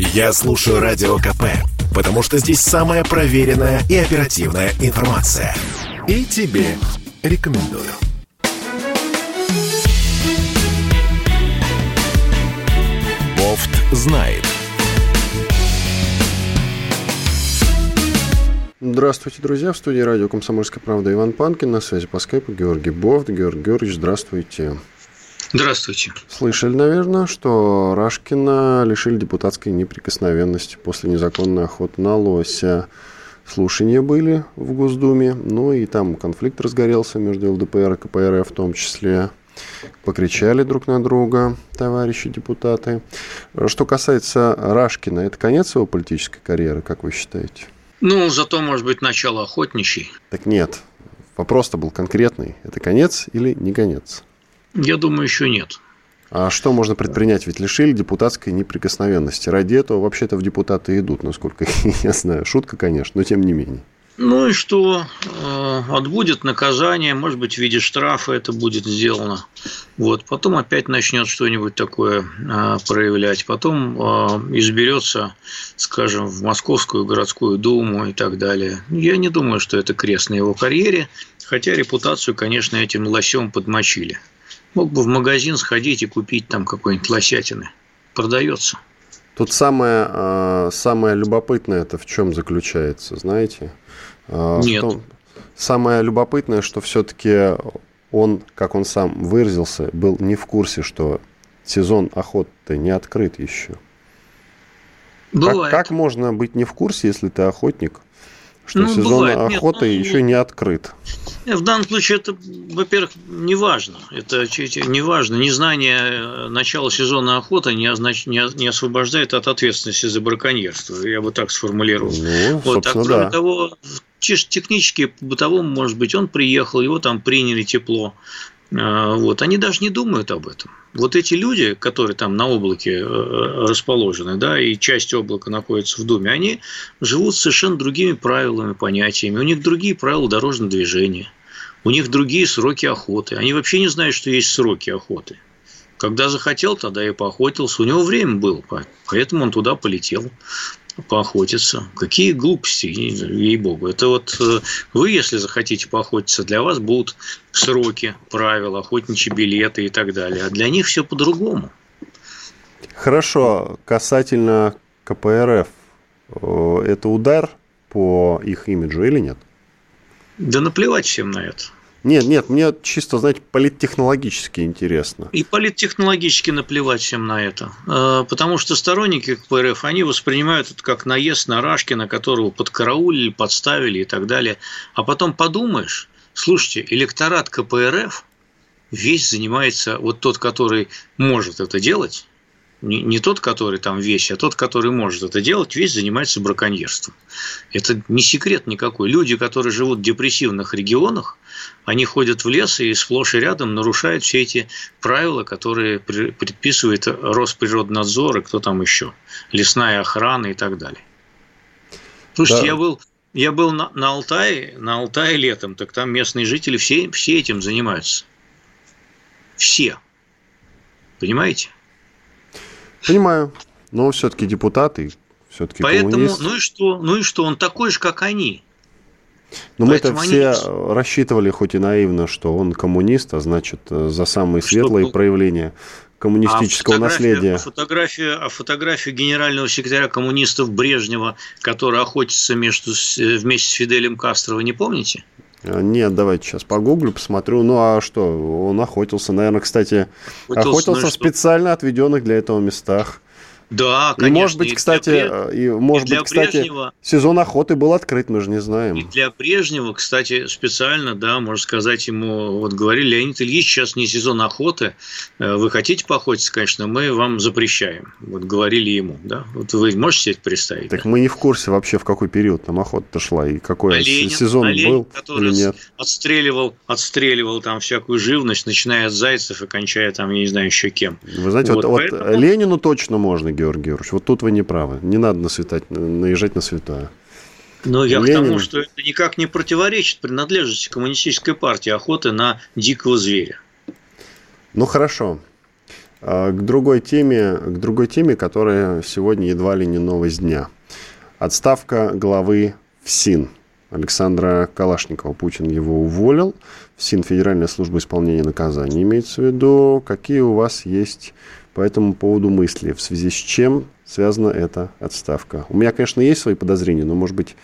Я слушаю Радио КП, потому что здесь самая проверенная и оперативная информация. И тебе рекомендую. Бофт знает. Здравствуйте, друзья. В студии радио «Комсомольская правда» Иван Панкин. На связи по скайпу Георгий Бофт. Георгий Георгиевич, здравствуйте. Здравствуйте. Слышали, наверное, что Рашкина лишили депутатской неприкосновенности после незаконной охоты на лося. Слушания были в Госдуме, ну и там конфликт разгорелся между ЛДПР и КПРФ в том числе. Покричали друг на друга товарищи депутаты. Что касается Рашкина, это конец его политической карьеры, как вы считаете? Ну, зато, может быть, начало охотничьей. Так нет. Вопрос-то был конкретный. Это конец или не конец? Я думаю, еще нет. А что можно предпринять? Ведь лишили депутатской неприкосновенности. Ради этого вообще-то в депутаты идут, насколько я знаю. Шутка, конечно, но тем не менее. Ну и что? Э, отбудет наказание, может быть, в виде штрафа это будет сделано. Вот. Потом опять начнет что-нибудь такое э, проявлять. Потом э, изберется, скажем, в Московскую городскую думу и так далее. Я не думаю, что это крест на его карьере, хотя репутацию, конечно, этим лосем подмочили. Мог бы в магазин сходить и купить там какой-нибудь лосятины. Продается. Тут самое, самое любопытное это в чем заключается, знаете? Нет. Том, самое любопытное, что все-таки он, как он сам выразился, был не в курсе, что сезон охоты не открыт еще. Бывает. Как, как можно быть не в курсе, если ты охотник, что ну, сезон бывает. охоты Нет, ну, еще не открыт? В данном случае это, во-первых, не важно. Это не важно. Незнание э, начала сезона охоты не, означ... не освобождает от ответственности за браконьерство. Я бы так сформулировал. Ну, вот. А кроме да. того, чисто технически, по-бытовому, может быть, он приехал, его там приняли тепло. А, вот. Они даже не думают об этом. Вот эти люди, которые там на облаке э, расположены, да, и часть облака находится в Думе, они живут совершенно другими правилами, понятиями. У них другие правила дорожного движения. У них другие сроки охоты. Они вообще не знают, что есть сроки охоты. Когда захотел, тогда и поохотился. У него время было, поэтому он туда полетел поохотиться. Какие глупости, ей-богу. Это вот э, вы, если захотите поохотиться, для вас будут сроки, правила, охотничьи билеты и так далее. А для них все по-другому. Хорошо. Касательно КПРФ, э, это удар по их имиджу или нет? Да наплевать всем на это. Нет, нет, мне чисто, знаете, политтехнологически интересно. И политтехнологически наплевать всем на это. А, потому что сторонники КПРФ, они воспринимают это как наезд на Рашкина, которого подкараулили, подставили и так далее. А потом подумаешь, слушайте, электорат КПРФ весь занимается, вот тот, который может это делать, не, не тот, который там весь, а тот, который может это делать, весь занимается браконьерством. Это не секрет никакой. Люди, которые живут в депрессивных регионах, они ходят в лес и сплошь и рядом нарушают все эти правила, которые предписывает Росприроднадзор и кто там еще, лесная охрана и так далее. Слушайте, да. я был, я был на, на Алтае, на Алтае летом, так там местные жители все, все этим занимаются. Все. Понимаете? Понимаю. Но все-таки депутаты, все-таки Поэтому, коммунист. ну и что? Ну и что? Он такой же, как они. Но мы это все они... рассчитывали, хоть и наивно, что он коммунист, а значит, э, за самые светлые что... проявления коммунистического а наследия. Фотографию, а фотографию генерального секретаря коммунистов Брежнева, который охотится между, э, вместе с Фиделем Кастро, вы не помните? А, нет, давайте сейчас погуглю, посмотрю. Ну а что, он охотился, наверное, кстати, охотился, охотился в специально отведенных для этого местах. Да, конечно. И может быть, кстати, для, и, может и быть, кстати, Брежнева, сезон охоты был открыт, мы же не знаем. И для Брежнева, кстати, специально, да, можно сказать ему, вот говорили, Леонид Ильич, сейчас не сезон охоты, э, вы хотите поохотиться, конечно, мы вам запрещаем. Вот говорили ему, да. Вот вы можете себе представить? Так да? мы не в курсе вообще, в какой период там охота шла и какой а Ленин, сезон а Ленин, был который или нет. Отстреливал, отстреливал там всякую живность, начиная от зайцев и кончая там, я не знаю, еще кем. Вы знаете, вот, вот, поэтому... вот Ленину точно можно Георгий Георгиевич. Вот тут вы не правы. Не надо насветать, наезжать на святое. Но я Ленин... к тому, что это никак не противоречит принадлежности коммунистической партии охоты на дикого зверя. Ну хорошо. К другой теме, к другой теме, которая сегодня едва ли не новость дня. Отставка главы ФСИН. Александра Калашникова. Путин его уволил. ФСИН Федеральная служба исполнения наказаний имеется в виду. Какие у вас есть по этому поводу мысли? В связи с чем связана эта отставка? У меня, конечно, есть свои подозрения, но, может быть,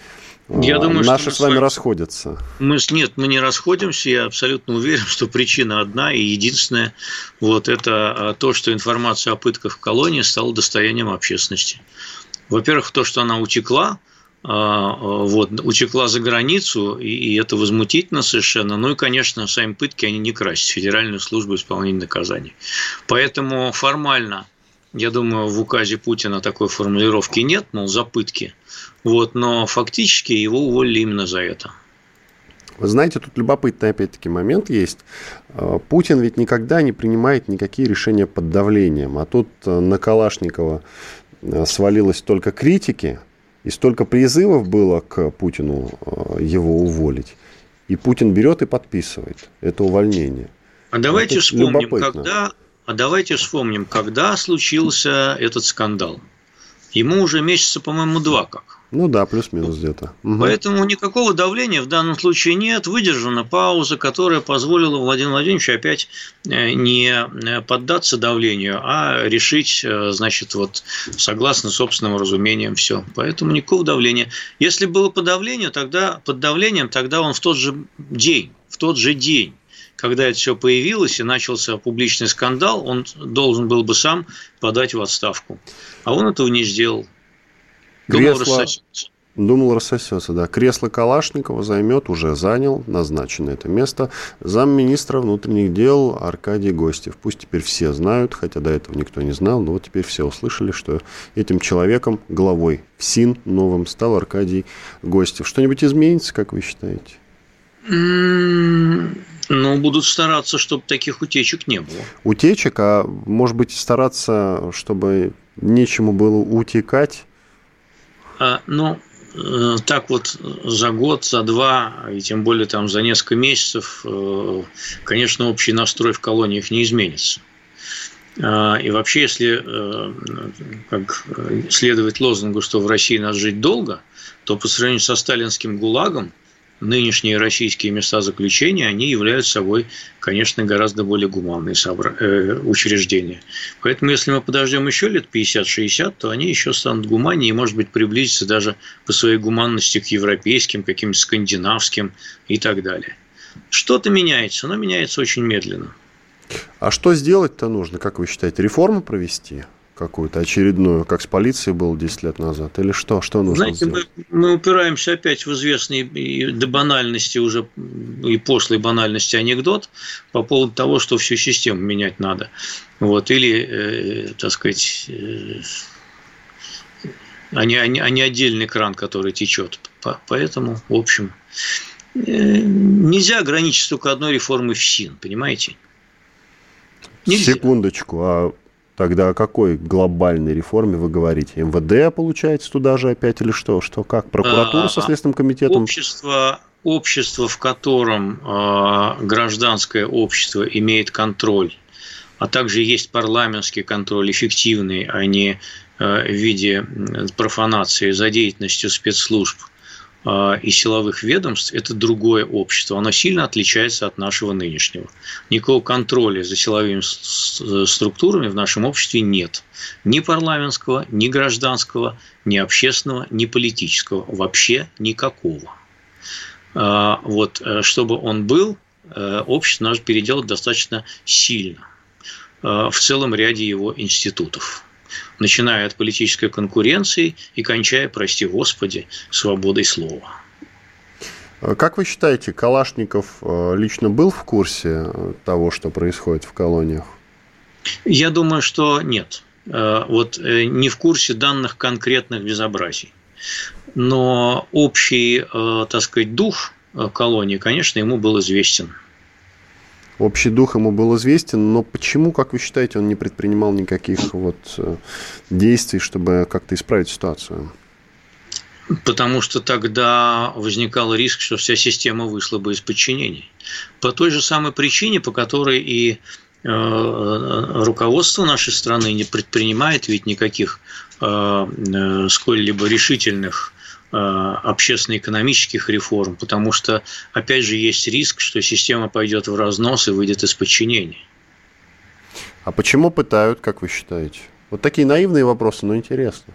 я думаю, Наши с вами расходятся. Мы, нет, мы не расходимся. Я абсолютно уверен, что причина одна и единственная. Вот это а, то, что информация о пытках в колонии стала достоянием общественности. Во-первых, то, что она утекла, а, а, вот, утекла за границу, и, и это возмутительно совершенно. Ну и, конечно, сами пытки, они не красят Федеральную службу исполнения наказаний. Поэтому формально, я думаю, в указе Путина такой формулировки нет, мол, за пытки. Вот, но фактически его уволили именно за это. Вы знаете, тут любопытный опять-таки момент есть. А, Путин ведь никогда не принимает никакие решения под давлением. А тут на Калашникова свалилось только критики – и столько призывов было к Путину э, его уволить. И Путин берет и подписывает это увольнение. А давайте это вспомним, когда, а давайте вспомним, когда случился этот скандал. Ему уже месяца, по-моему, два как. Ну да, плюс-минус где-то. Угу. Поэтому никакого давления в данном случае нет. Выдержана пауза, которая позволила Владимиру Владимировичу опять э, не э, поддаться давлению, а решить, э, значит, вот согласно собственным разумениям все. Поэтому никакого давления. Если было подавление, тогда под давлением, тогда он в тот же день, в тот же день когда это все появилось и начался публичный скандал, он должен был бы сам подать в отставку. А он этого не сделал. Думал, Кресло... рассосется. Думал, рассосется, да. Кресло Калашникова займет, уже занял, назначено это место, замминистра внутренних дел Аркадий Гостев. Пусть теперь все знают, хотя до этого никто не знал, но вот теперь все услышали, что этим человеком, главой ФСИН новым, стал Аркадий Гостев. Что-нибудь изменится, как вы считаете? Ну, будут стараться, чтобы таких утечек не было. Утечек, а может быть стараться, чтобы нечему было утекать? А, ну, э, так вот за год, за два, и тем более там за несколько месяцев, э, конечно, общий настрой в колониях не изменится. А, и вообще, если э, как следовать лозунгу, что в России нас жить долго, то по сравнению со сталинским ГУЛАГом – нынешние российские места заключения, они являются собой, конечно, гораздо более гуманные э, учреждения. Поэтому, если мы подождем еще лет 50-60, то они еще станут гуманнее и, может быть, приблизятся даже по своей гуманности к европейским, каким-то скандинавским и так далее. Что-то меняется, но меняется очень медленно. А что сделать-то нужно, как вы считаете? Реформу провести? Какую-то очередную, как с полицией было 10 лет назад? Или что? Что нужно Знаете, сделать? Мы, мы упираемся опять в известный и до банальности уже, и пошлой банальности анекдот по поводу того, что всю систему менять надо. Вот, или, э, так сказать, э, а, не, а, не, а не отдельный кран, который течет. Поэтому, в общем, э, нельзя ограничиться только одной реформой ФСИН, понимаете? Нельзя. Секундочку, а Тогда о какой глобальной реформе вы говорите? МВД, получается, туда же опять или что? Что, как? Прокуратура со а, Следственным комитетом? Общество, общество в котором э, гражданское общество имеет контроль, а также есть парламентский контроль, эффективный, а не э, в виде профанации за деятельностью спецслужб – а, и силовых ведомств – это другое общество. Оно сильно отличается от нашего нынешнего. Никакого контроля за силовыми структурами в нашем обществе нет. Ни парламентского, ни гражданского, ни общественного, ни политического. Вообще никакого. А, вот, э, чтобы он был, э, общество надо переделать достаточно сильно э, в целом ряде его институтов начиная от политической конкуренции и кончая, прости господи, свободой слова. А как вы считаете, Калашников э, лично был в курсе э, того, что происходит в колониях? Я думаю, что нет. Э, вот не в курсе данных конкретных безобразий. Но общий, так сказать, дух колонии, конечно, ему был известен. Общий дух ему был известен, но почему, как вы считаете, он не предпринимал никаких вот э, действий, чтобы как-то исправить ситуацию? Потому что тогда возникал риск, что вся система вышла бы из подчинений. По той же самой причине, по которой и руководство нашей страны не предпринимает ведь никаких сколь-либо решительных общественно-экономических реформ, потому что, опять же, есть риск, что система пойдет в разнос и выйдет из подчинения. А почему пытают, как вы считаете? Вот такие наивные вопросы, но интересно.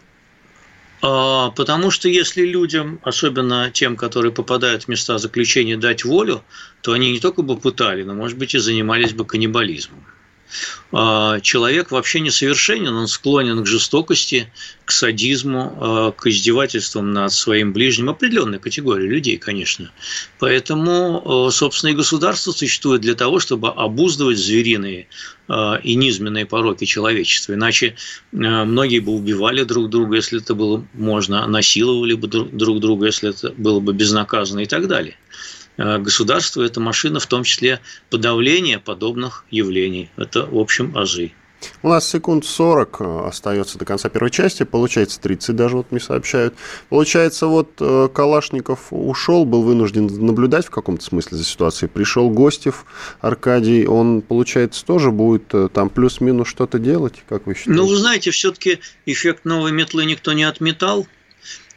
А, потому что если людям, особенно тем, которые попадают в места заключения, дать волю, то они не только бы пытали, но, может быть, и занимались бы каннибализмом. А, человек вообще несовершенен, он склонен к жестокости, к садизму, а, к издевательствам над своим ближним, определенной категории людей, конечно. Поэтому, а, собственно, и государство существует для того, чтобы обуздывать звериные и низменные пороки человечества. Иначе многие бы убивали друг друга, если это было можно, насиловали бы друг друга, если это было бы безнаказанно и так далее. Э, государство – это машина в том числе подавления подобных явлений. Это, в общем, азы. У нас секунд 40 э, остается до конца первой части, получается 30 даже, вот мне сообщают. Получается, вот э, Калашников ушел, был вынужден наблюдать в каком-то смысле за ситуацией. Пришел Гостев, Аркадий, он, получается, тоже будет там плюс-минус что-то делать, как вы считаете? Ну, вы знаете, все-таки эффект новой метлы никто не отметал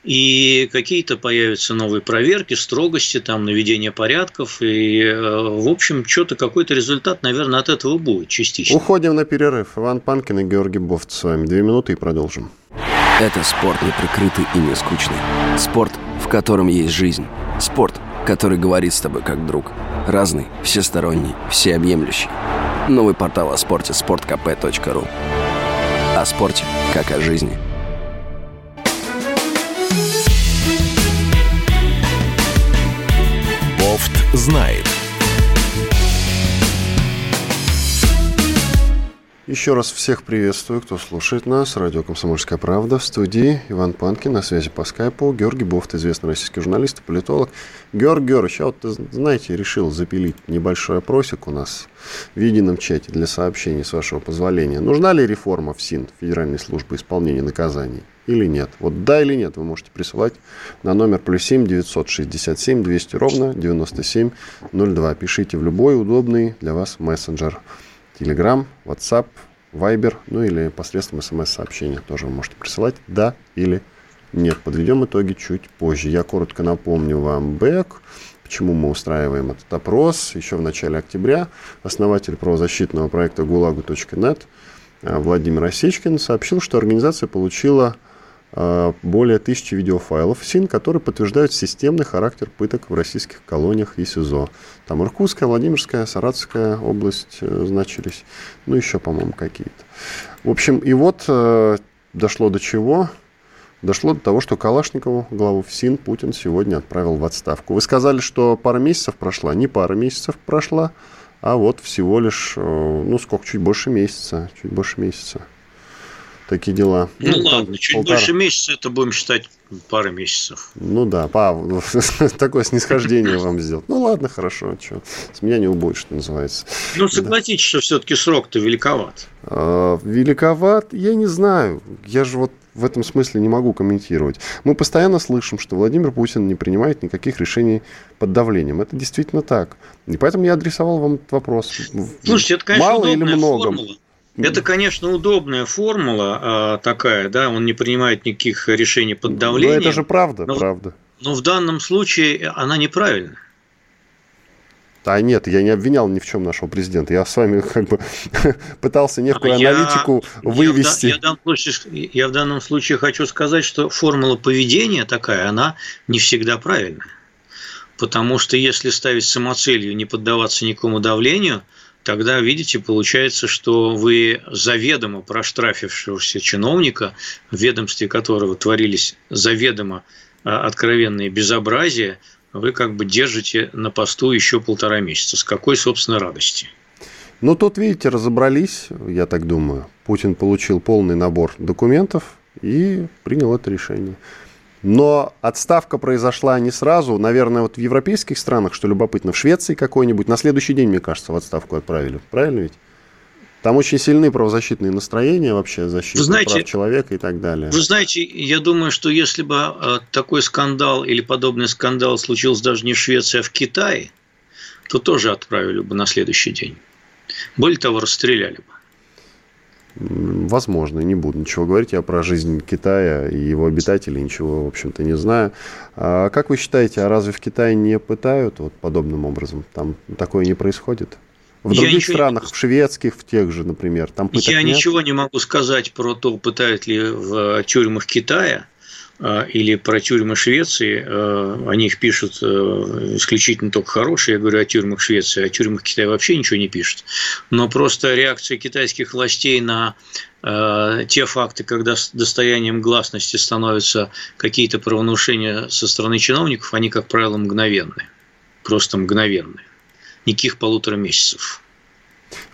и какие-то появятся новые проверки, строгости, там, наведение порядков, и, э, в общем, что-то, какой-то результат, наверное, от этого будет частично. Уходим на перерыв. Иван Панкин и Георгий Бофт с вами. Две минуты и продолжим. Это спорт не прикрытый и не скучный. Спорт, в котором есть жизнь. Спорт, который говорит с тобой как друг. Разный, всесторонний, всеобъемлющий. Новый портал о спорте – sportkp.ru О спорте, как о жизни – знает. Еще раз всех приветствую, кто слушает нас. Радио «Комсомольская правда» в студии. Иван Панкин, на связи по скайпу. Георгий Бофт, известный российский журналист и политолог. Георгий Георгиевич, я вот, знаете, решил запилить небольшой опросик у нас в едином чате для сообщений, с вашего позволения. Нужна ли реформа в СИН, Федеральной службы исполнения наказаний? Или нет. Вот да или нет вы можете присылать на номер плюс 7 967 200 ровно 9702. Пишите в любой удобный для вас мессенджер. Telegram, WhatsApp, Viber, ну или посредством смс-сообщения тоже вы можете присылать да или нет. Подведем итоги чуть позже. Я коротко напомню вам бэк, почему мы устраиваем этот опрос. Еще в начале октября основатель правозащитного проекта gulagu.net Владимир Осечкин сообщил, что организация получила а, более тысячи видеофайлов СИН, которые подтверждают системный характер пыток в российских колониях и СИЗО. Там Иркутская, Владимирская, Саратовская область э, значились, ну еще, по-моему, какие-то. В общем, и вот э, дошло до чего? Дошло до того, что Калашникову, главу ФСИН, Путин сегодня отправил в отставку. Вы сказали, что пара месяцев прошла. Не пара месяцев прошла, а вот всего лишь, э, ну сколько, чуть больше месяца. Чуть больше месяца такие дела. Ну, ну ладно, чуть полтора. больше месяца, это будем считать пара месяцев. Ну да, па, такое снисхождение вам сделать. Ну ладно, хорошо, что, с меня не убудет, что называется. Ну согласитесь, да. что все-таки срок-то великоват. А, великоват, я не знаю. Я же вот в этом смысле не могу комментировать. Мы постоянно слышим, что Владимир Путин не принимает никаких решений под давлением. Это действительно так. И поэтому я адресовал вам этот вопрос. Слушайте, это, конечно, Мало или много? Формула. Это, конечно, удобная формула а, такая, да, он не принимает никаких решений под давлением. Но это же правда, но, правда. Но в данном случае она неправильна. А нет, я не обвинял ни в чем нашего президента. Я с вами как бы пытался некую я, аналитику вывести. Я, я, в данном случае, я в данном случае хочу сказать, что формула поведения такая, она не всегда правильная. Потому что если ставить самоцелью не поддаваться никакому давлению – тогда, видите, получается, что вы заведомо проштрафившегося чиновника, в ведомстве которого творились заведомо а, откровенные безобразия, вы как бы держите на посту еще полтора месяца. С какой, собственно, радости? Ну, тут, видите, разобрались, я так думаю. Путин получил полный набор документов и принял это решение. Но отставка произошла не сразу. Наверное, вот в европейских странах, что любопытно, в Швеции какой-нибудь, на следующий день, мне кажется, в отставку отправили. Правильно ведь? Там очень сильные правозащитные настроения вообще, защита знаете, прав человека и так далее. Вы знаете, я думаю, что если бы э, такой скандал или подобный скандал случился даже не в Швеции, а в Китае, то тоже отправили бы на следующий день. Более того, расстреляли бы. Возможно, не буду ничего говорить. Я про жизнь Китая и его обитателей ничего, в общем-то, не знаю. А как вы считаете, а разве в Китае не пытают вот подобным образом? Там такое не происходит? В других странах, в шведских, в тех же, например, там пыток Я нет? ничего не могу сказать про то, пытают ли в тюрьмах Китая. А, или про тюрьмы Швеции, а, о них пишут э, исключительно только хорошие, я говорю о тюрьмах Швеции, о тюрьмах Китая вообще ничего не пишут. Но просто реакция китайских властей на а, те факты, когда достоянием гласности становятся какие-то правонарушения со стороны чиновников, они, как правило, мгновенные. Просто мгновенные. Никаких полутора месяцев.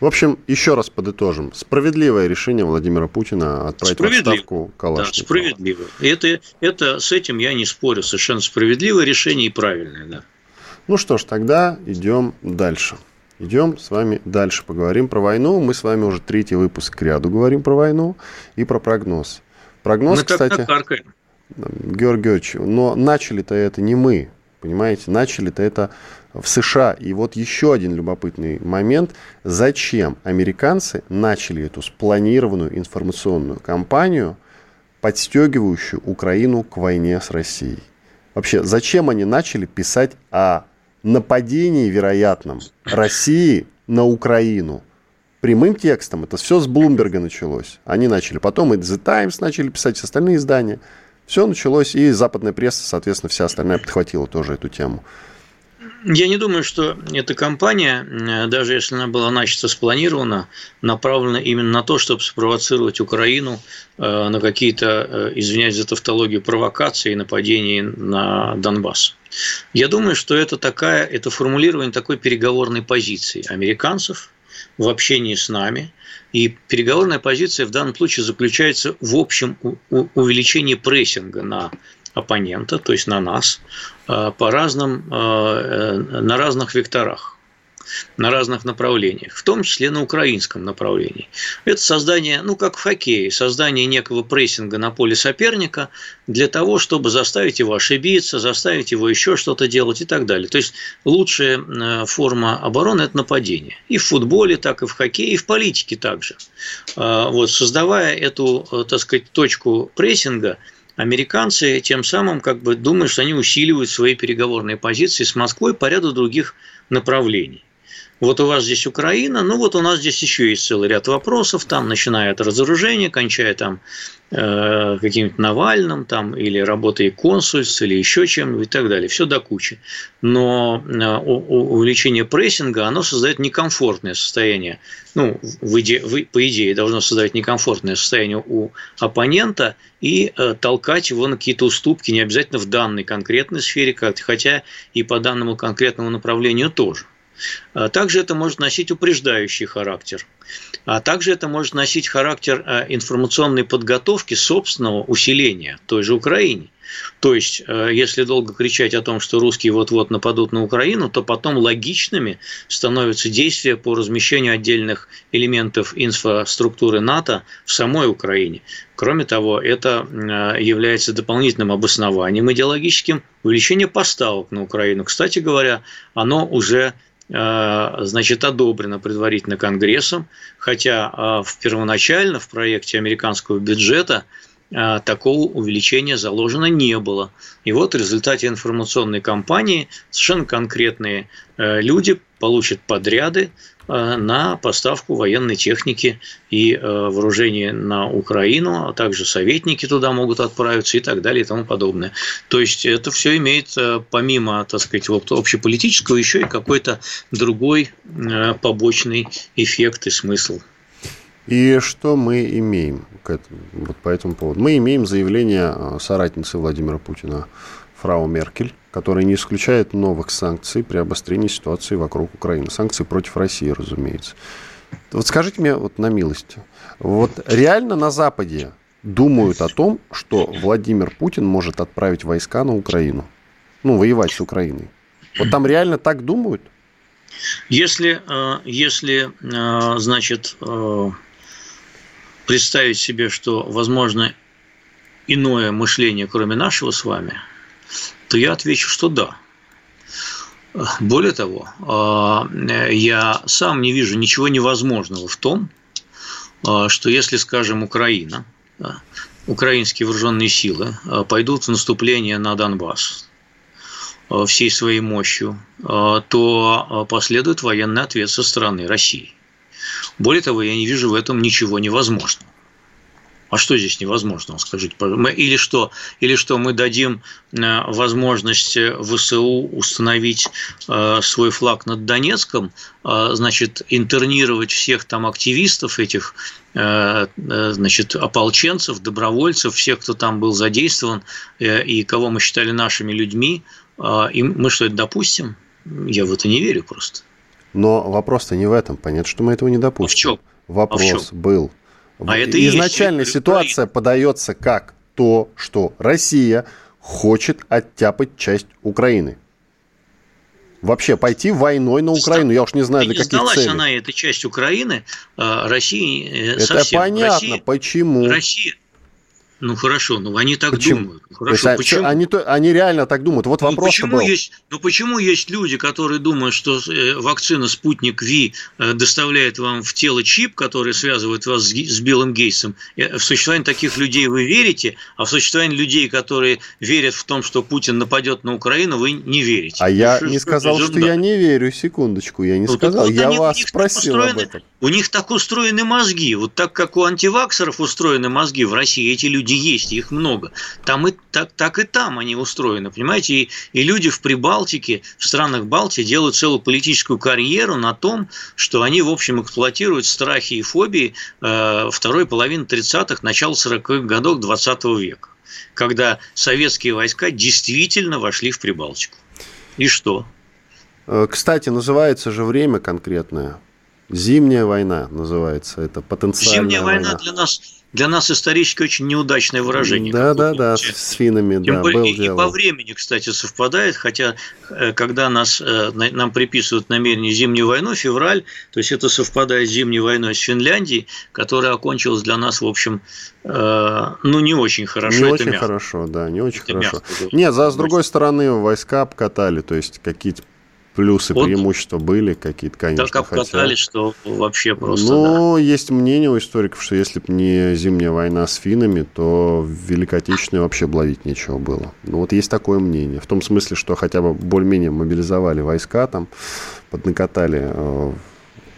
В общем, еще раз подытожим. Справедливое решение Владимира Путина отправить в отставку Калашникова. Да, справедливо. Это, это, с этим я не спорю. Совершенно справедливое решение и правильное, да. Ну что ж, тогда идем дальше. Идем с вами дальше, поговорим про войну. Мы с вами уже третий выпуск к ряду говорим про войну и про прогноз. Прогноз, мы кстати, Георгий Георгиевич, но начали-то это не мы, понимаете, начали-то это в США. И вот еще один любопытный момент. Зачем американцы начали эту спланированную информационную кампанию, подстегивающую Украину к войне с Россией? Вообще, зачем они начали писать о нападении вероятном России на Украину? Прямым текстом, это все с Блумберга началось. Они начали, потом и The Times начали писать, остальные издания. Все началось, и западная пресса, соответственно, вся остальная подхватила тоже эту тему. Я не думаю, что эта кампания, э, даже если она была начата спланирована, направлена именно на то, чтобы спровоцировать Украину э, на какие-то, э, извиняюсь за тавтологию, провокации и нападения на Донбасс. Я думаю, что это такая, это формулирование такой переговорной позиции американцев в общении с нами. И переговорная позиция в данном случае заключается в общем увеличении прессинга на оппонента, то есть на нас, э, по разным, э, э, на разных векторах на разных направлениях, в том числе на украинском направлении. Это создание, ну как в хоккее, создание некого прессинга на поле соперника для того, чтобы заставить его ошибиться, заставить его еще что-то делать и так далее. То есть лучшая форма обороны – это нападение. И в футболе, так и в хоккее, и в политике также. Вот, создавая эту, так сказать, точку прессинга – американцы тем самым как бы думают, что они усиливают свои переговорные позиции с Москвой по ряду других направлений. Вот у вас здесь Украина, ну вот у нас здесь еще есть целый ряд вопросов, там начиная от разоружения, кончая там э, каким-то Навальным, там, или работой консульств, или еще чем-нибудь и так далее. Все до кучи. Но э, увеличение прессинга, оно создает некомфортное состояние. Ну, в иде, в, по идее, должно создавать некомфортное состояние у оппонента и э, толкать его на какие-то уступки, не обязательно в данной конкретной сфере, хотя и по данному конкретному направлению тоже. А также это может носить упреждающий характер. А также это может носить характер а, информационной подготовки собственного усиления той же Украине. То есть, а, если долго кричать о том, что русские вот-вот нападут на Украину, то потом логичными становятся действия по размещению отдельных элементов инфраструктуры НАТО в самой Украине. Кроме того, это является дополнительным обоснованием идеологическим увеличения поставок на Украину. Кстати говоря, оно уже Э, значит, одобрено предварительно Конгрессом, хотя э, в первоначально в проекте американского бюджета э, такого увеличения заложено не было. И вот в результате информационной кампании совершенно конкретные люди получат подряды Э, на поставку военной техники и э, вооружения на Украину, а также советники туда могут отправиться и так далее и тому подобное. То есть это все имеет э, помимо, так сказать, общеполитического еще и какой-то другой побочный эффект и смысл. И что мы имеем к этому, вот по этому поводу? Мы имеем заявление соратницы Владимира Путина фрау Меркель, которая не исключает новых санкций при обострении ситуации вокруг Украины. Санкции против России, разумеется. Вот скажите мне вот на милость, вот реально на Западе думают о том, что Владимир Путин может отправить войска на Украину? Ну, воевать с Украиной. Вот там реально так думают? Если, э, если э, значит, э, представить себе, что возможно иное мышление, кроме нашего с вами – то я отвечу, что да. Более того, я сам не вижу ничего невозможного в том, что если, скажем, Украина, украинские вооруженные силы пойдут в наступление на Донбасс, всей своей мощью, то последует военный ответ со стороны России. Более того, я не вижу в этом ничего невозможного. А что здесь невозможно, скажите, или что, или что мы дадим возможность ВСУ установить свой флаг над Донецком, значит, интернировать всех там активистов этих, значит, ополченцев, добровольцев, всех, кто там был задействован и кого мы считали нашими людьми, и мы что, это допустим? Я в это не верю просто. Но вопрос-то не в этом. Понятно, что мы этого не допустим. А в чем? Вопрос а в чем? был. А это Изначально есть... ситуация подается как то, что Россия хочет оттяпать часть Украины. Вообще пойти войной на Украину, я уж не знаю, для каких сдалась целей. она, эта часть Украины, а, России э, Это совсем. понятно, Россия, почему. Россия, ну хорошо, но они так почему? думают. Хорошо, есть, почему? Они, они реально так думают. Вот ну, вопрос почему был. Есть, ну почему есть люди, которые думают, что э, вакцина Спутник Ви э, доставляет вам в тело чип, который связывает вас с, с Биллом Гейтсом? В существование таких людей вы верите, а в существование людей, которые верят в том, что Путин нападет на Украину, вы не верите. А я не сказал, что я не верю. Секундочку, я не ну, сказал. Вот я вас спросил об этом. У них так устроены мозги. Вот так, как у антиваксеров устроены мозги в России, эти люди есть, их много. Там и так, так и там они устроены, понимаете? И, и люди в Прибалтике, в странах Балтии делают целую политическую карьеру на том, что они, в общем, эксплуатируют страхи и фобии э, второй половины 30-х, начала 40-х годов 20 века, когда советские войска действительно вошли в Прибалтику. И что? Э, кстати, называется же время конкретное Зимняя война называется это потенциальная Зимняя война, война для нас для нас исторически очень неудачное выражение. Да, да, да, с финами, Тем да, был и, дело. и по времени, кстати, совпадает, хотя э, когда нас, э, нам приписывают намерение зимнюю войну, февраль, то есть это совпадает с зимней войной с Финляндией, которая окончилась для нас, в общем, э, ну, не очень хорошо. Не это очень мягко. хорошо, да, не очень это хорошо. Мягко, Нет, за, с другой стороны, войска обкатали, то есть какие-то плюсы, вот, преимущества были какие-то, конечно. Так обкатали, хотя... что вообще просто, Ну, да. есть мнение у историков, что если бы не зимняя война с финами, то в Великой Отечественной вообще блавить нечего было. Ну, вот есть такое мнение. В том смысле, что хотя бы более-менее мобилизовали войска там, поднакатали э,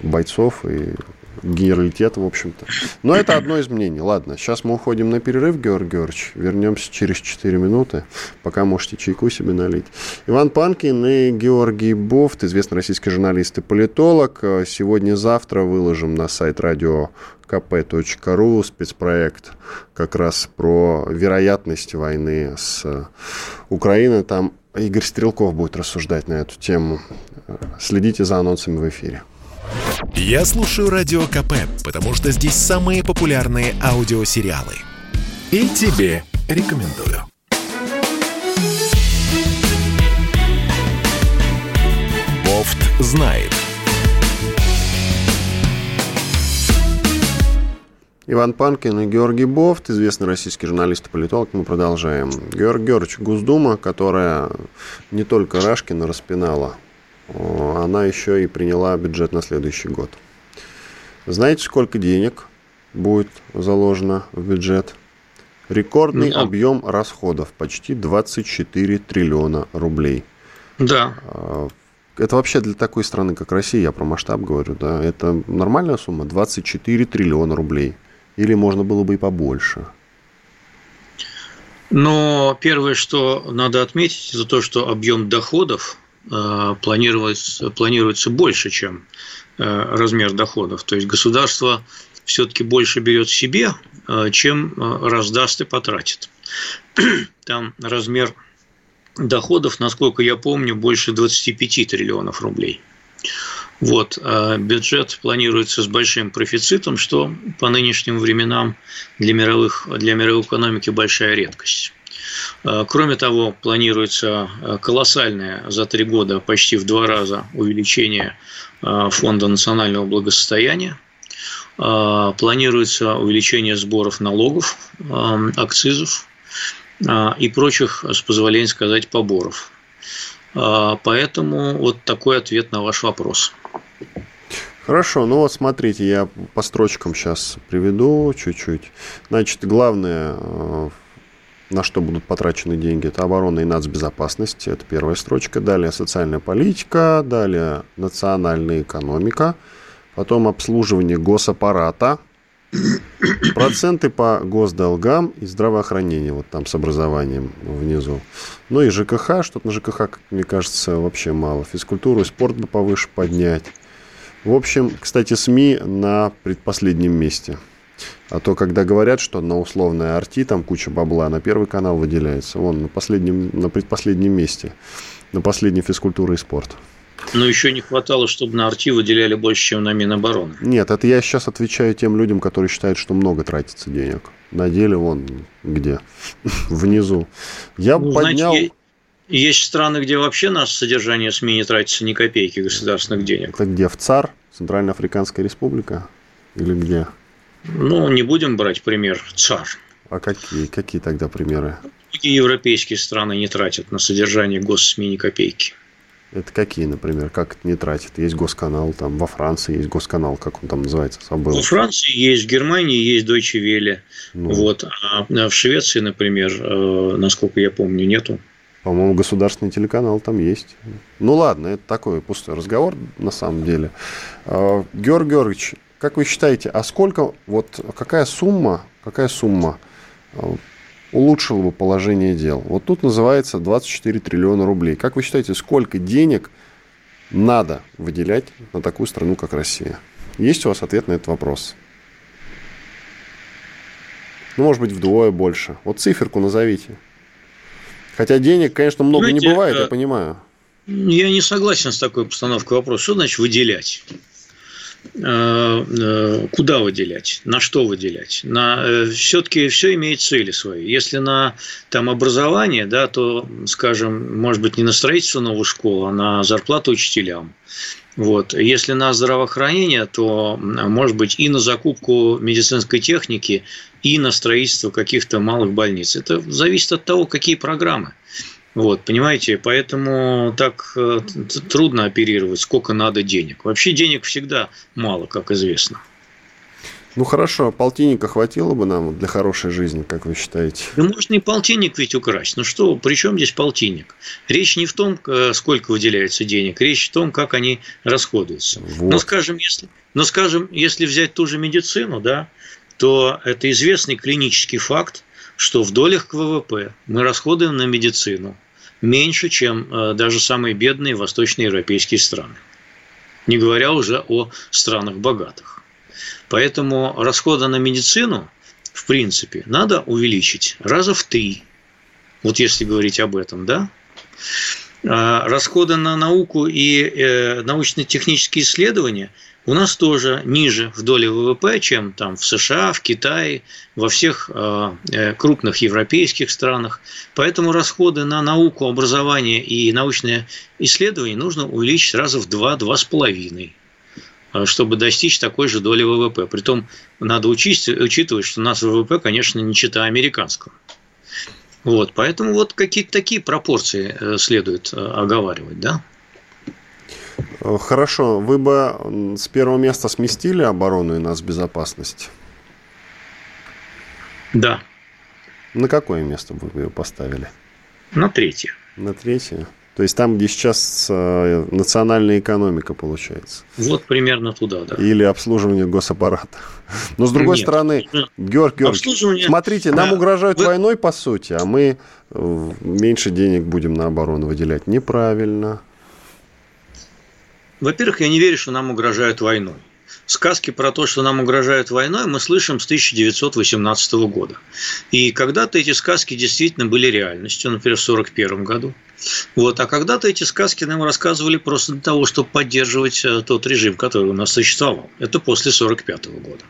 бойцов и генералитет, в общем-то. Но это одно из мнений. Ладно, сейчас мы уходим на перерыв, Георгий Георгиевич. Вернемся через 4 минуты. Пока можете чайку себе налить. Иван Панкин и Георгий Бофт, известный российский журналист и политолог. Сегодня-завтра выложим на сайт радио kp.ru спецпроект как раз про вероятность войны с Украиной. Там Игорь Стрелков будет рассуждать на эту тему. Следите за анонсами в эфире. Я слушаю Радио КП, потому что здесь самые популярные аудиосериалы. И тебе рекомендую. Бофт знает. Иван Панкин и Георгий Бофт, известный российский журналист и политолог. Мы продолжаем. Георгий Георгиевич, Госдума, которая не только Рашкина распинала она еще и приняла бюджет на следующий год. Знаете, сколько денег будет заложено в бюджет? Рекордный да. объем расходов, почти 24 триллиона рублей. Да. А, это вообще для такой страны, как Россия, я про масштаб говорю, да, это нормальная сумма, 24 триллиона рублей. Или можно было бы и побольше. Но первое, что надо отметить, это то, что объем доходов Э, планируется, планируется больше, чем э, размер доходов. То есть государство все-таки больше берет себе, э, чем раздаст и потратит. Там размер доходов, насколько я помню, больше 25 триллионов рублей. Вот, бюджет планируется с большим профицитом, что по нынешним временам для, мировых, для мировой экономики большая редкость. Э, кроме того, планируется э, колоссальное за три года почти в два раза увеличение э, фонда национального благосостояния. Планируется увеличение сборов налогов, акцизов и прочих, с позволения сказать, поборов. Поэтому вот такой ответ на ваш вопрос. Хорошо, ну вот смотрите, я по строчкам сейчас приведу чуть-чуть. Значит, главное, на что будут потрачены деньги, это оборона и нацбезопасность, это первая строчка. Далее социальная политика, далее национальная экономика, потом обслуживание госаппарата, проценты по госдолгам и здравоохранение, вот там с образованием внизу. Ну и ЖКХ, что-то на ЖКХ, мне кажется, вообще мало. Физкультуру и спорт бы повыше поднять. В общем, кстати, СМИ на предпоследнем месте. А то, когда говорят, что на условной арти там куча бабла, на первый канал выделяется. Вон, на, последнем, на предпоследнем месте. На последней физкультура и спорт. Но еще не хватало, чтобы на арти выделяли больше, чем на Минобороны. Нет, это я сейчас отвечаю тем людям, которые считают, что много тратится денег. На деле вон где, внизу. Я ну, поднял... Значит, есть страны, где вообще на содержание СМИ не тратится ни копейки государственных денег. Это где? В ЦАР? Центральноафриканская республика? Или где? Ну, не будем брать пример ЦАР. А какие, какие тогда примеры? Какие европейские страны не тратят на содержание госсми ни копейки? Это какие, например? Как это не тратят? Есть госканал, там во Франции есть госканал, как он там называется, забыл. Во Франции есть, в Германии есть Deutsche Welle. Ну. Вот. А в Швеции, например, э, насколько я помню, нету. По-моему, государственный телеканал там есть. Ну ладно, это такой пустой разговор на самом деле. А, Георг Георгиевич, как вы считаете, а сколько, вот какая сумма, какая сумма а, улучшила бы положение дел? Вот тут называется 24 триллиона рублей. Как вы считаете, сколько денег надо выделять на такую страну, как Россия? Есть у вас ответ на этот вопрос? Ну, может быть, вдвое больше. Вот циферку назовите. Хотя денег, конечно, много Знаете, не бывает, я э, понимаю. Я не согласен с такой постановкой вопроса. Что значит выделять? Э, э, куда выделять, на что выделять. На, все-таки все имеет цели свои. Если на там, образование, да, то, скажем, может быть, не на строительство новой школы, а на зарплату учителям. Вот. Если на здравоохранение, то, может быть, и на закупку медицинской техники, и на строительство каких-то малых больниц. Это зависит от того, какие программы. Вот, понимаете, поэтому так э, трудно оперировать, сколько надо денег. Вообще денег всегда мало, как известно. Ну хорошо, полтинника хватило бы нам для хорошей жизни, как вы считаете? Ну, можно и полтинник ведь украсть. Ну что, при чем здесь полтинник? Речь не в том, э, сколько выделяется денег, речь в том, как они расходуются. Вот. Ну, скажем, если, ну, скажем, если взять ту же медицину, да, то это известный клинический факт, что в долях к ВВП мы расходуем на медицину меньше, чем э, даже самые бедные восточноевропейские страны. Не говоря уже о странах богатых. Поэтому расходы на медицину, в принципе, надо увеличить раза в три. Вот если говорить об этом, да? А расходы на науку и э, научно-технические исследования у нас тоже ниже в доле ВВП, чем там в США, в Китае, во всех э, э, крупных европейских странах. Поэтому расходы на науку, образование и научные исследования нужно увеличить раза в два-два с половиной. Э, чтобы достичь такой же доли ВВП. Притом надо учить, учитывать, что у нас ВВП, конечно, не чита американского. Вот, поэтому вот какие-то такие пропорции следует оговаривать, да? Хорошо. Вы бы с первого места сместили оборону и нас безопасность? Да. На какое место вы бы ее поставили? На третье. На третье? То есть там, где сейчас э, национальная экономика получается. Вот примерно туда, да. Или обслуживание госаппарата. Но с другой Нет. стороны, Георг Георгиевич, смотрите, нам да. угрожают Вы... войной, по сути, а мы э, меньше денег будем на оборону выделять. Неправильно. Во-первых, я не верю, что нам угрожают войной сказки про то, что нам угрожает войной, мы слышим с 1918 года. И когда-то эти сказки действительно были реальностью, например, в 1941 году. Вот. А когда-то эти сказки нам рассказывали просто для того, чтобы поддерживать э, тот режим, который у нас существовал. Это после 1945 года.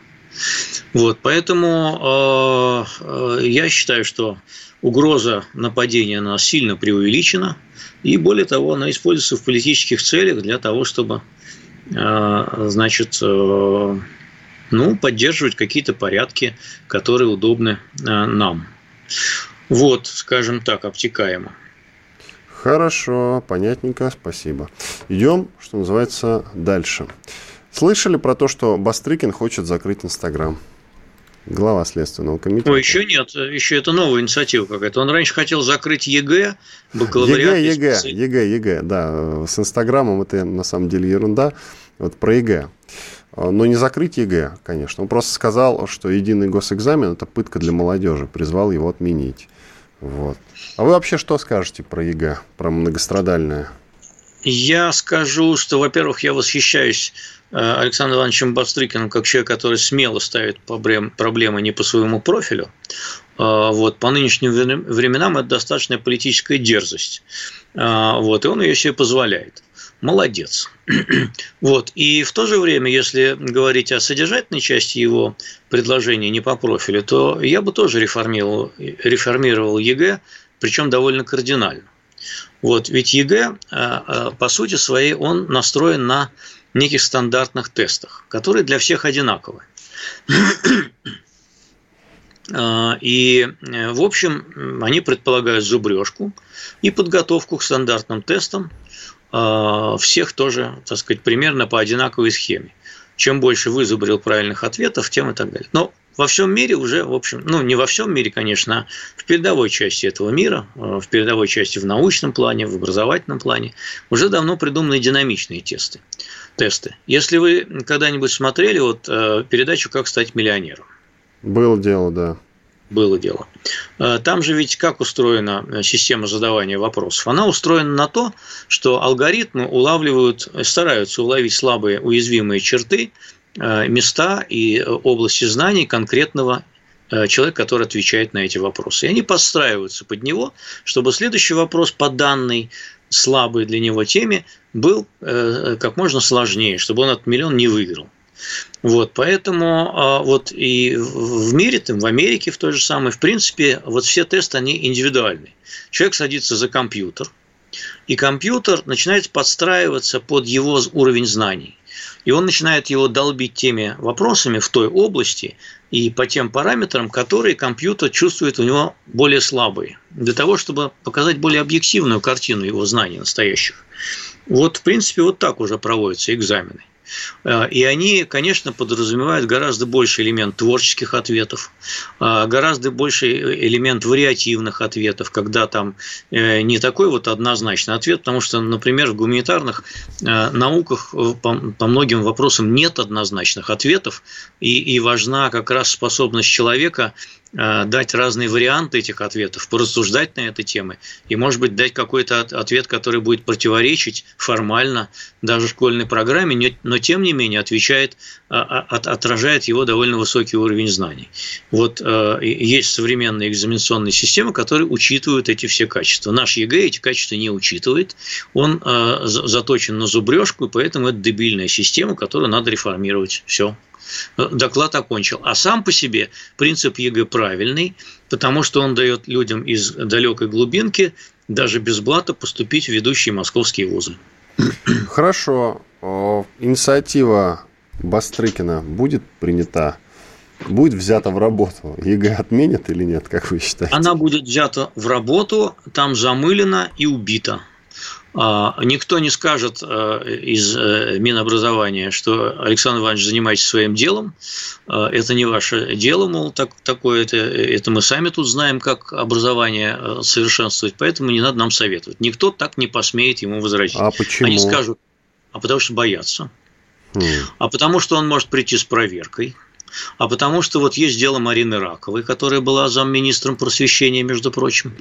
Вот, поэтому э, э, я считаю, что угроза нападения на нас сильно преувеличена, и более того, она используется в политических целях для того, чтобы а, значит, э, ну, поддерживать какие-то порядки, которые удобны э, нам. Вот, скажем так, обтекаемо. Хорошо, понятненько, спасибо. Идем, что называется, дальше. Слышали про то, что Бастрыкин хочет закрыть Инстаграм? Глава Следственного комитета. Ну, еще нет, еще это новая инициатива какая-то. Он раньше хотел закрыть ЕГЭ, бакалавриат. ЕГЭ, ЕГЭ, ЕГЭ, ЕГЭ, да. С Инстаграмом это на самом деле ерунда. Вот про ЕГЭ. Но не закрыть ЕГЭ, конечно. Он просто сказал, что единый госэкзамен – это пытка для молодежи. Призвал его отменить. Вот. А вы вообще что скажете про ЕГЭ, про многострадальное? Я скажу, что, во-первых, я восхищаюсь Александром Ивановичем Бастрыкиным как человек, который смело ставит проблемы не по своему профилю. Э, вот, по нынешним временам это достаточная политическая дерзость. Э, вот, и он ее себе позволяет. Молодец. Вот. И в то же время, если говорить о содержательной части его предложения не по профилю, то я бы тоже реформировал, реформировал ЕГЭ, причем довольно кардинально. Вот, ведь ЕГЭ, э, э, по сути своей, он настроен на неких стандартных тестах, которые для всех одинаковы. Э, и, в общем, они предполагают зубрежку и подготовку к стандартным тестам всех тоже, так сказать, примерно по одинаковой схеме. Чем больше вызубрил правильных ответов, тем и так далее. Но во всем мире уже, в общем, ну не во всем мире, конечно, а в передовой части этого мира, э, в передовой части в научном плане, в образовательном плане, уже давно придуманы динамичные тесты. тесты. Если вы когда-нибудь смотрели вот э, передачу «Как стать миллионером», было дело, да. Было дело. Э, там же ведь как устроена система задавания вопросов? Она устроена на то, что алгоритмы улавливают, стараются уловить слабые уязвимые черты места и э, области знаний конкретного э, человека, который отвечает на эти вопросы. И они подстраиваются под него, чтобы следующий вопрос по данной слабой для него теме был как можно сложнее, чтобы он от миллион не выиграл. Вот, поэтому а, вот и в мире, там, в Америке в той же самой, в принципе, вот все тесты, они индивидуальны. Человек садится за компьютер, и компьютер начинает подстраиваться под его уровень знаний и он начинает его долбить теми вопросами в той области и по тем параметрам, которые компьютер чувствует у него более слабые, для того, чтобы показать более объективную картину его знаний настоящих. Вот, в принципе, вот так уже проводятся экзамены. Э, и они, конечно, подразумевают гораздо больше элемент творческих ответов, э, гораздо больше элемент вариативных ответов, когда там э, не такой вот однозначный ответ, потому что, например, в гуманитарных науках по многим вопросам нет однозначных ответов, и, важна как раз способность человека дать разные варианты этих ответов, порассуждать на этой темы и, может быть, дать какой-то ответ, который будет противоречить формально даже школьной программе, но, тем не менее, отвечает, а, а, отражает его довольно высокий уровень знаний. Вот э, есть современные экзаменационные системы, которые учитывают эти все качества. Наш ЕГЭ эти качества не учитывает, он э, заточен на зубрежку, и поэтому это дебильная система, которую надо реформировать. Все доклад окончил. А сам по себе принцип ЕГЭ правильный, потому что он дает людям из далекой глубинки даже без блата поступить в ведущие московские вузы. Хорошо. Инициатива Бастрыкина будет принята? Будет взята в работу? ЕГЭ отменят или нет, как вы считаете? Она будет взята в работу, там замылена и убита. А, никто не скажет э, из э, Минобразования, что Александр Иванович занимается своим делом, а, это не ваше дело, мол, так, такое это, это мы сами тут знаем, как образование э, совершенствовать, поэтому не надо нам советовать. Никто так не посмеет ему возразить. А почему? Они скажут, а потому что боятся. Хм. А потому что он может прийти с проверкой, а потому что вот есть дело Марины Раковой, которая была замминистром просвещения, между прочим.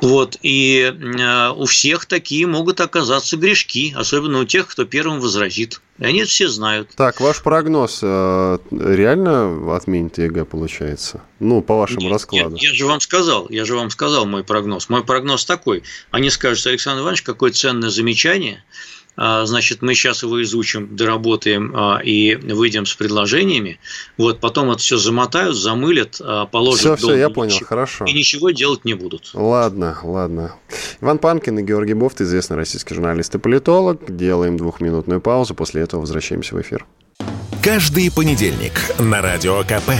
Вот, и э, у всех такие могут оказаться грешки, особенно у тех, кто первым возразит. И они это все знают. Так, ваш прогноз э, реально отменит ЕГЭ, получается? Ну, по вашему нет, раскладу. Нет, я же вам сказал, я же вам сказал мой прогноз. Мой прогноз такой. Они скажут, Александр Иванович, какое ценное замечание – значит, мы сейчас его изучим, доработаем а, и выйдем с предложениями. Вот потом это все замотают, замылят, а, положат. Все, все, я понял, хорошо. И ничего делать не будут. Ладно, ладно. Иван Панкин и Георгий Бовт, известный российский журналист и политолог. Делаем двухминутную паузу, после этого возвращаемся в эфир. Каждый понедельник на Радио КП.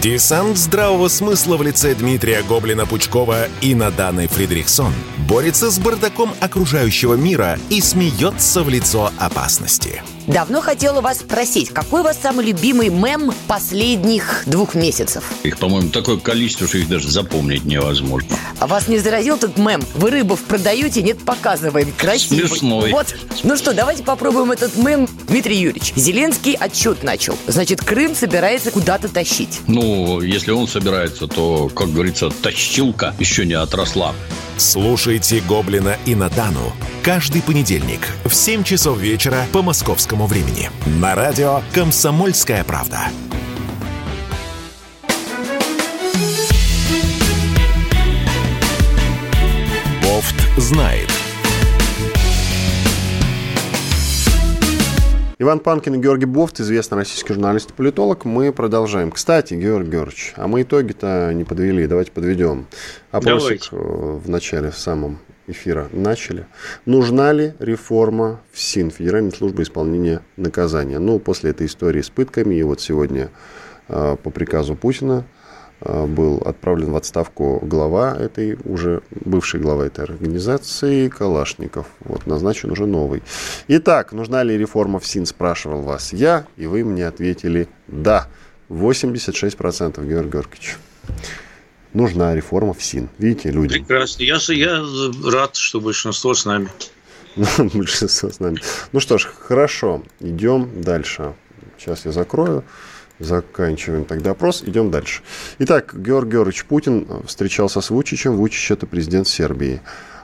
Десант здравого смысла в лице Дмитрия Гоблина-Пучкова и Наданы Фридрихсон борется с бардаком окружающего мира и смеется в лицо опасности. Давно хотела вас спросить, какой у вас самый любимый мем последних двух месяцев? Их, по-моему, такое количество, что их даже запомнить невозможно. А вас не заразил этот мем? Вы рыбов продаете, нет, показываем. Красивый. Смешной. Вот. Ну что, давайте попробуем этот мем. Дмитрий Юрьевич, Зеленский отчет начал. Значит, Крым собирается куда-то тащить. Ну, если он собирается, то, как говорится, тащилка еще не отросла. Слушайте «Гоблина» и Натану каждый понедельник в 7 часов вечера по московскому времени на радио «Комсомольская правда». Бофт знает. Иван Панкин и Георгий Бофт, известный российский журналист и политолог. Мы продолжаем. Кстати, Георгий Георгиевич, а мы итоги-то не подвели. Давайте подведем. Опросик Давайте. э, в начале, в самом эфира начали. Нужна ли реформа в СИН, Федеральной службы исполнения наказания? Ну, после этой истории с пытками, и вот сегодня э, по приказу Путина был отправлен в отставку глава этой, уже бывший глава этой организации, Калашников. Вот, назначен уже новый. Итак, нужна ли реформа в СИН, спрашивал вас я, и вы мне ответили «да». 86%, Георгий Георгиевич. Нужна реформа в СИН. Видите, люди. Прекрасно. Я, я рад, что большинство с нами. Большинство с нами. Ну что ж, хорошо. Идем дальше. Сейчас я закрою. Заканчиваем тогда опрос. Идем дальше. Итак, Георгий Георгиевич Путин встречался с Вучичем. Вучич – это президент Сербии.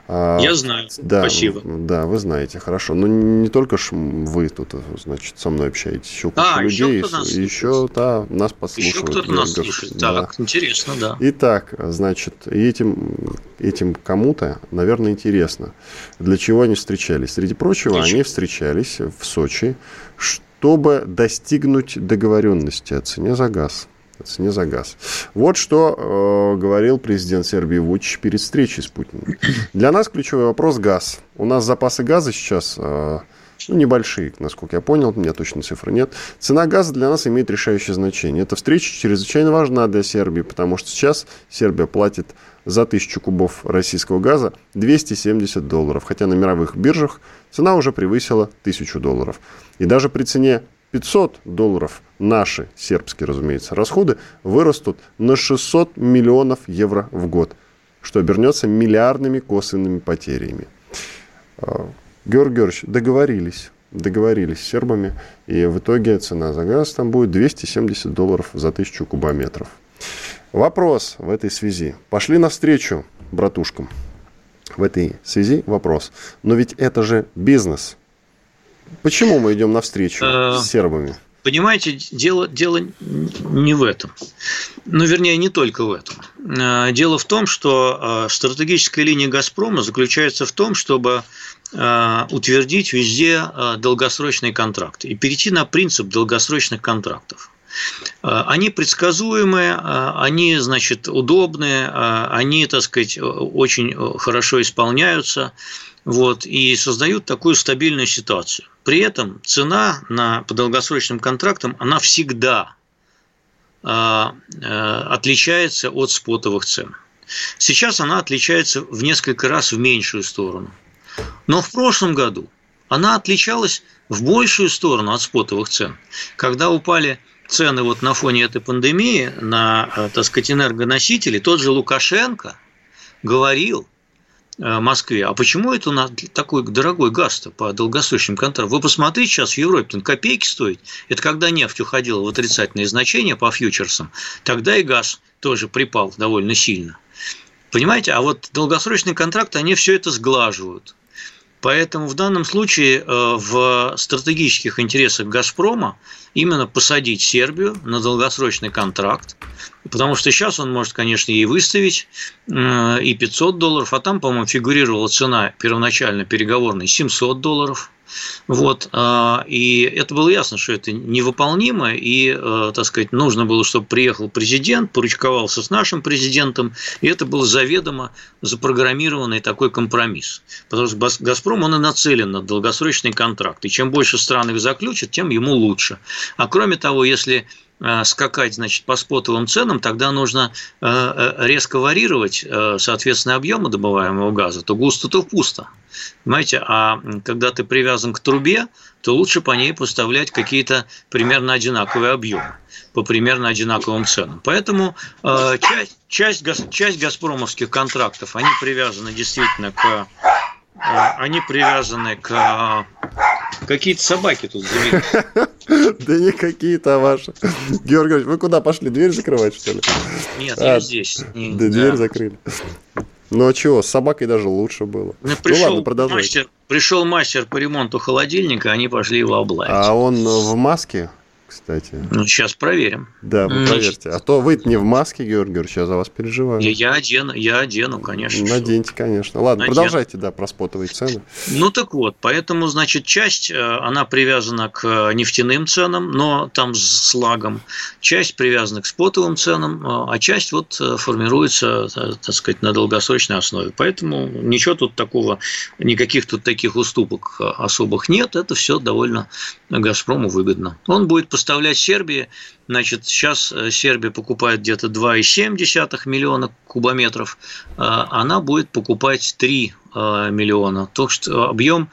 А, Я знаю. Да, Спасибо. Да, вы знаете, хорошо. Но не только ж вы тут, значит, со мной общаетесь. Еще куча А, еще людей. кто нас еще, да, нас Еще послушают. кто-то нас слушает. Да. Так, интересно, да. Итак, значит, этим, этим кому-то, наверное, интересно, для чего они встречались. Среди прочего, Для они встречались в Сочи, чтобы достигнуть договоренности о цене за газ. О цене за газ. Вот что э, говорил президент Сербии Вучич перед встречей с Путиным. Для нас ключевой вопрос – газ. У нас запасы газа сейчас э, ну, небольшие, насколько я понял, у меня точно цифры нет. Цена газа для нас имеет решающее значение. Эта встреча чрезвычайно важна для Сербии, потому что сейчас Сербия платит за тысячу кубов российского газа 270 долларов, хотя на мировых биржах цена уже превысила 1000 долларов. И даже при цене 500 долларов наши, сербские, разумеется, расходы вырастут на 600 миллионов евро в год, что обернется миллиардными косвенными потерями. А, Георгий Георгиевич, договорились. Договорились с сербами, и в итоге цена за газ там будет 270 долларов за тысячу кубометров. Вопрос в этой связи. Пошли навстречу братушкам. В этой связи вопрос. Но ведь это же бизнес. Почему мы идем навстречу Э, с сербами? Понимаете, дело, дело не в этом. Ну, вернее, не только в этом. Э, Дело в том, что э, стратегическая линия «Газпрома» заключается в том, чтобы утвердить везде долгосрочные контракты и перейти на принцип долгосрочных контрактов. Э, Они предсказуемые, э, они, значит, удобные, э, они, так сказать, очень хорошо исполняются вот, и создают такую стабильную ситуацию. При этом цена на, по долгосрочным контрактам, она всегда отличается от спотовых цен. Сейчас она отличается в несколько раз в меньшую сторону. Но в прошлом году она отличалась в большую сторону от спотовых цен. Когда упали цены вот на фоне этой пандемии на, э, так сказать, энергоносители, тот же Лукашенко говорил э, Москве, а почему это у нас такой дорогой газ-то по долгосрочным контрактам? Вы посмотрите, сейчас в Европе там копейки стоит. Это когда нефть уходила в отрицательные значения по фьючерсам, тогда и газ тоже припал довольно сильно. Понимаете? А вот долгосрочные контракты, они все это сглаживают. Поэтому в данном случае э, в стратегических интересах «Газпрома» именно посадить Сербию на долгосрочный контракт, потому что сейчас он может, конечно, ей выставить э, и 500 долларов, а там, по-моему, фигурировала цена первоначально переговорной 700 долларов. Вот, а, и это было ясно, что это невыполнимо, и, э, так сказать, нужно было, чтобы приехал президент, поручковался с нашим президентом, и это был заведомо запрограммированный такой компромисс. Потому что «Газпром», он и нацелен на долгосрочный контракт, и чем больше стран их заключат, тем ему лучше. А кроме того, если скакать значит, по спотовым ценам, тогда нужно э, э, резко варьировать, соответственно, объемы добываемого газа, то густо, то пусто. Понимаете, а когда ты привязан к трубе, то лучше по ней поставлять какие-то примерно одинаковые объемы по примерно одинаковым ценам. Поэтому часть, часть, часть газпромовских контрактов, они привязаны действительно к они привязаны к Какие-то собаки тут завелись. Да не какие-то, а ваши. Георгий вы куда пошли? Дверь закрывать, что ли? Нет, я а, здесь. Да, дверь закрыли. Ну а чего, с собакой даже лучше было. Ну, пришел ну ладно, продолжай. Мастер, пришел мастер по ремонту холодильника, они пошли его облаять. А он в маске? Кстати. Ну, сейчас проверим. Да, вы проверьте. А то вы не в маске, Георгий Георгиевич, я за вас переживаю. Я, я одену, я одену, конечно. Наденьте, конечно. Ладно, Надену. продолжайте, да, про спотовые цены. Ну, так вот, поэтому, значит, часть, э, она привязана к э, нефтяным ценам, но там с лагом. Часть привязана к спотовым ценам, э, а часть вот формируется, так сказать, на долгосрочной основе. Поэтому ничего тут такого, никаких тут таких уступок особых нет. Это все довольно Газпрому выгодно. Он будет поставлять Сербии. Значит, сейчас э, Сербия покупает где-то 2,7 миллиона кубометров, а она будет покупать 3 э, миллиона. То, что объем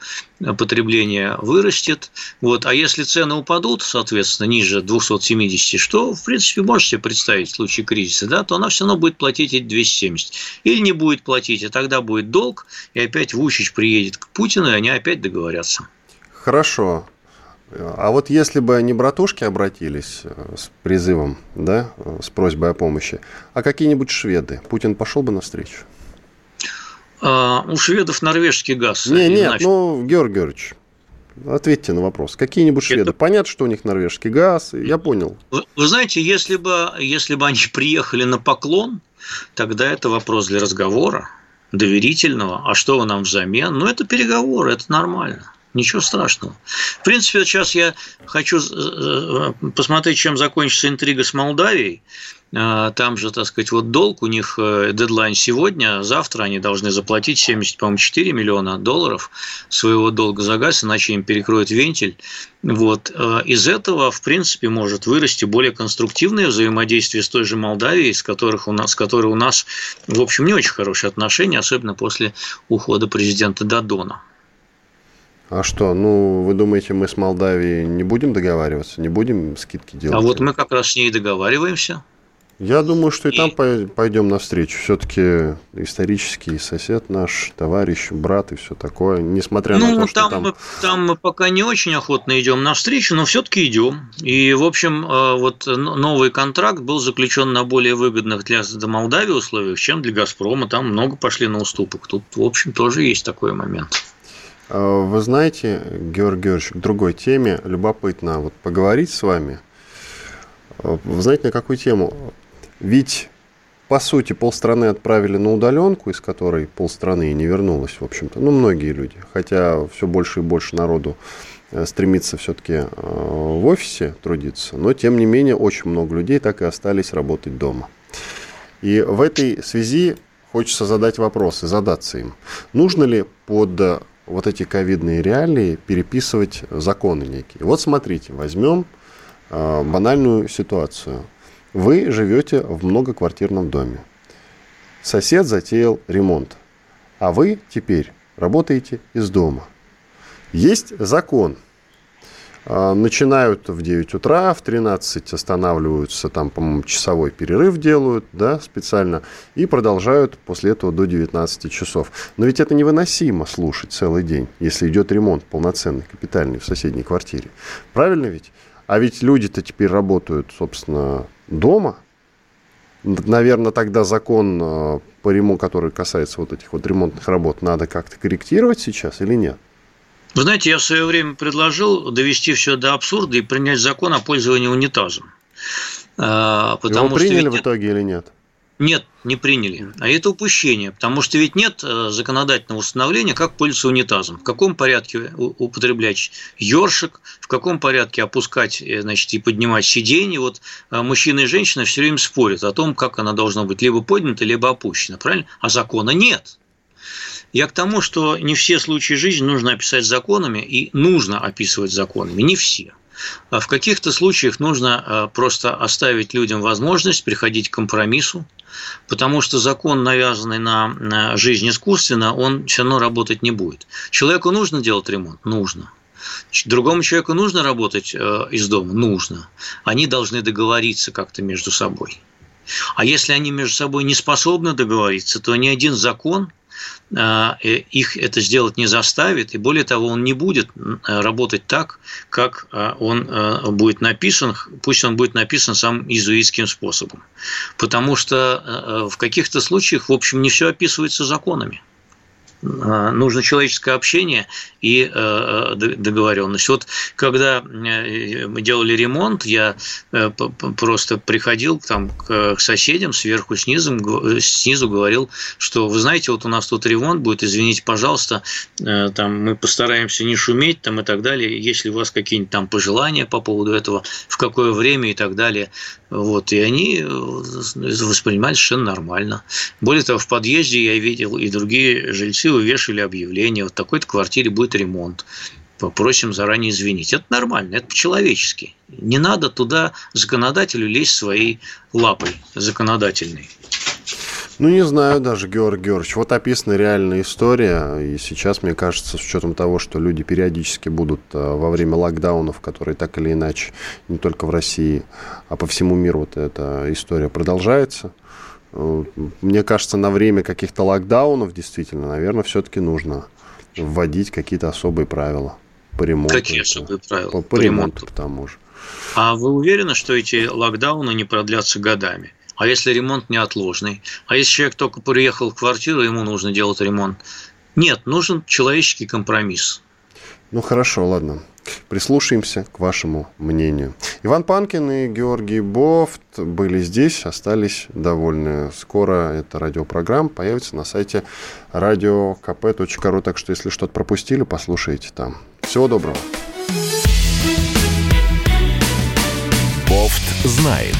потребления вырастет. Вот. А если цены упадут, соответственно, ниже 270, что, в принципе, можете представить в случае кризиса, да, то она все равно будет платить эти 270. Или не будет платить, и тогда будет долг, и опять Вучич приедет к Путину, и они опять договорятся. Хорошо. А вот если бы не братушки обратились э, с призывом, да, с просьбой о помощи, а какие-нибудь шведы, Путин пошел бы навстречу? А, у шведов норвежский газ. Не, нет, значит... ну, Георгий Георгиевич, ответьте на вопрос. Какие-нибудь шведы? Это... Понятно, что у них норвежский газ, я понял. Вы, вы знаете, если бы, если бы они приехали на поклон, тогда это вопрос для разговора доверительного. А что вы нам взамен? Ну, это переговоры, это нормально. Ничего страшного. В принципе, сейчас я хочу э, э, посмотреть, чем закончится интрига с Молдавией. А, там же, так сказать, вот долг, у них э, дедлайн сегодня, завтра они должны заплатить 70, по-моему, 4 миллиона долларов своего долга за газ, иначе им перекроют вентиль. Вот. Из этого, в принципе, может вырасти более конструктивное взаимодействие с той же Молдавией, с, которых у нас, с которой у нас, в общем, не очень хорошие отношения, особенно после ухода президента Дадона. А что, ну, вы думаете, мы с Молдавией не будем договариваться, не будем скидки делать? А вот мы как раз с ней договариваемся. Я думаю, что и, и там пойдем навстречу. Все-таки исторический сосед наш, товарищ, брат и все такое. Несмотря ну, на то, что там... Мы, там мы пока не очень охотно идем навстречу, но все-таки идем. И, в общем, э, вот новый контракт был заключен на более выгодных для Молдавии условиях, чем для «Газпрома». Там много пошли на уступок. Тут, в общем, тоже есть такой момент. А, вы знаете, Георгий Георгиевич, к другой теме любопытно вот поговорить с вами. А, вы знаете, на какую тему? Ведь, по сути, полстраны отправили на удаленку, из которой полстраны и не вернулось, в общем-то. Ну, многие люди. Хотя все больше и больше народу э, стремится все-таки э, в офисе трудиться, но, тем не менее, очень много людей так и остались работать дома. И в этой связи хочется задать вопрос и задаться им. Нужно ли под вот эти ковидные реалии переписывать законы некие. Вот смотрите, возьмем э, банальную ситуацию. Вы живете в многоквартирном доме. Сосед затеял ремонт, а вы теперь работаете из дома. Есть закон, начинают в 9 утра, в 13 останавливаются, там, по-моему, часовой перерыв делают, да, специально, и продолжают после этого до 19 часов. Но ведь это невыносимо слушать целый день, если идет ремонт полноценный, капитальный в соседней квартире. Правильно ведь? А ведь люди-то теперь работают, собственно, дома. Наверное, тогда закон а, по ремонту, который касается вот этих вот ремонтных работ, надо как-то корректировать сейчас или нет? Вы знаете, я в свое время предложил довести все до абсурда и принять закон о пользовании унитазом. А, потому Его приняли что в итоге или нет? Нет, не приняли. А это упущение, потому что ведь нет э, законодательного установления, как пользоваться унитазом. В каком порядке употреблять ёршик, в каком порядке опускать э, значит, и поднимать сиденье. Вот э, мужчина и женщина все время спорят о том, как она должна быть либо поднята, либо опущена. Правильно? А закона нет. Я к тому, что не все случаи жизни нужно описать законами, и нужно описывать законами, не все. А в каких-то случаях нужно просто оставить людям возможность приходить к компромиссу, потому что закон, навязанный на жизнь искусственно, он все равно работать не будет. Человеку нужно делать ремонт? Нужно. Другому человеку нужно работать э, из дома? Нужно. Они должны договориться как-то между собой. А если они между собой не способны договориться, то ни один закон – их это сделать не заставит, и более того, он не будет работать так, как а, он а, будет написан, пусть он будет написан самым иезуитским способом. Потому что в каких-то случаях, в общем, не все описывается законами. А, нужно человеческое общение и э, договоренность. Вот когда э, мы делали ремонт, я э, просто приходил там к соседям сверху, снизу, снизу говорил, что вы знаете, вот у нас тут ремонт будет, извините, пожалуйста, там мы постараемся не шуметь там и так далее. Если у вас какие-нибудь там пожелания по поводу этого, в какое время и так далее, вот, и они воспринимали совершенно нормально. Более того, в подъезде я видел и другие жильцы увешали объявление, вот такой-то квартире будет ремонт попросим заранее извинить. Это нормально, это по-человечески. Не надо туда законодателю лезть своей лапой законодательной. Ну, не знаю даже, Георгий Георгиевич. Вот описана реальная история. И сейчас, мне кажется, с учетом того, что люди периодически будут э, во время локдаунов, которые так или иначе, не только в России, а по всему миру вот эта история продолжается – мне кажется, на время каких-то локдаунов действительно, наверное, все-таки нужно вводить какие-то особые правила по ремонту. Какие особые правила? По, по, по ремонту, ремонту, к тому же. А вы уверены, что эти локдауны не продлятся годами? А если ремонт неотложный? А если человек только приехал в квартиру, ему нужно делать ремонт? Нет, нужен человеческий компромисс. Ну хорошо, ладно. Прислушаемся к вашему мнению. Иван Панкин и Георгий Бофт были здесь, остались довольны. Скоро эта радиопрограмма появится на сайте radiokp.ru, так что если что-то пропустили, послушайте там. Всего доброго. Бофт знает.